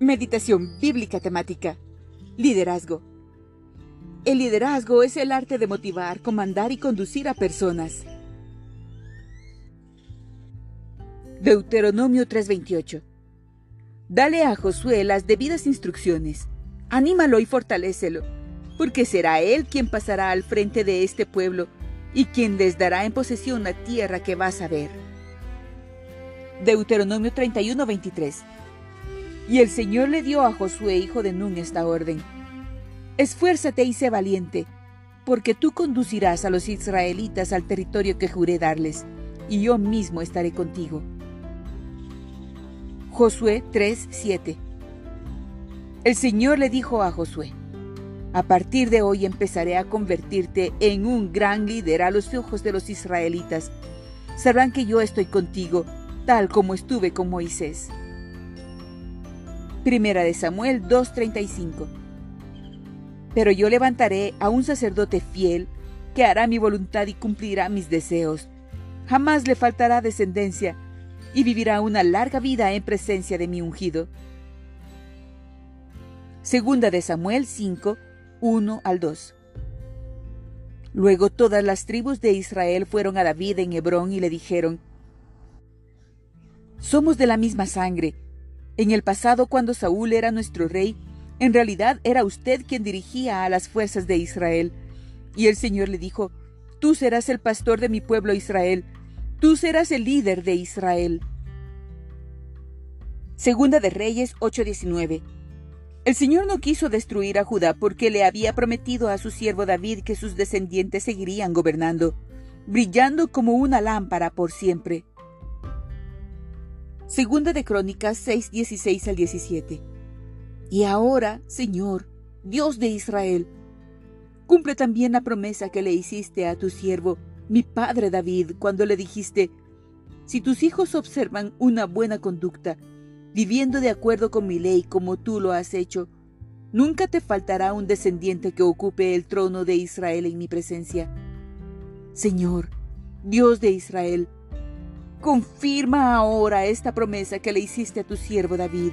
Meditación bíblica temática. Liderazgo. El liderazgo es el arte de motivar, comandar y conducir a personas. Deuteronomio 3:28. Dale a Josué las debidas instrucciones. Anímalo y fortalécelo, porque será él quien pasará al frente de este pueblo y quien les dará en posesión la tierra que vas a ver. Deuteronomio 31:23. Y el Señor le dio a Josué, hijo de Nun, esta orden. Esfuérzate y sé valiente, porque tú conducirás a los israelitas al territorio que juré darles, y yo mismo estaré contigo. Josué 3:7 El Señor le dijo a Josué, a partir de hoy empezaré a convertirte en un gran líder a los ojos de los israelitas. Sabrán que yo estoy contigo, tal como estuve con Moisés. Primera de Samuel 2:35 Pero yo levantaré a un sacerdote fiel que hará mi voluntad y cumplirá mis deseos. Jamás le faltará descendencia y vivirá una larga vida en presencia de mi ungido. Segunda de Samuel 5, 1 al 2. Luego todas las tribus de Israel fueron a David en Hebrón y le dijeron, Somos de la misma sangre. En el pasado, cuando Saúl era nuestro rey, en realidad era usted quien dirigía a las fuerzas de Israel. Y el Señor le dijo, Tú serás el pastor de mi pueblo Israel, tú serás el líder de Israel. Segunda de Reyes 8:19 el Señor no quiso destruir a Judá porque le había prometido a su siervo David que sus descendientes seguirían gobernando, brillando como una lámpara por siempre. Segunda de Crónicas 6, 16 al 17. Y ahora, Señor, Dios de Israel, cumple también la promesa que le hiciste a tu siervo, mi padre David, cuando le dijiste, si tus hijos observan una buena conducta, viviendo de acuerdo con mi ley como tú lo has hecho, nunca te faltará un descendiente que ocupe el trono de Israel en mi presencia. Señor, Dios de Israel, confirma ahora esta promesa que le hiciste a tu siervo David.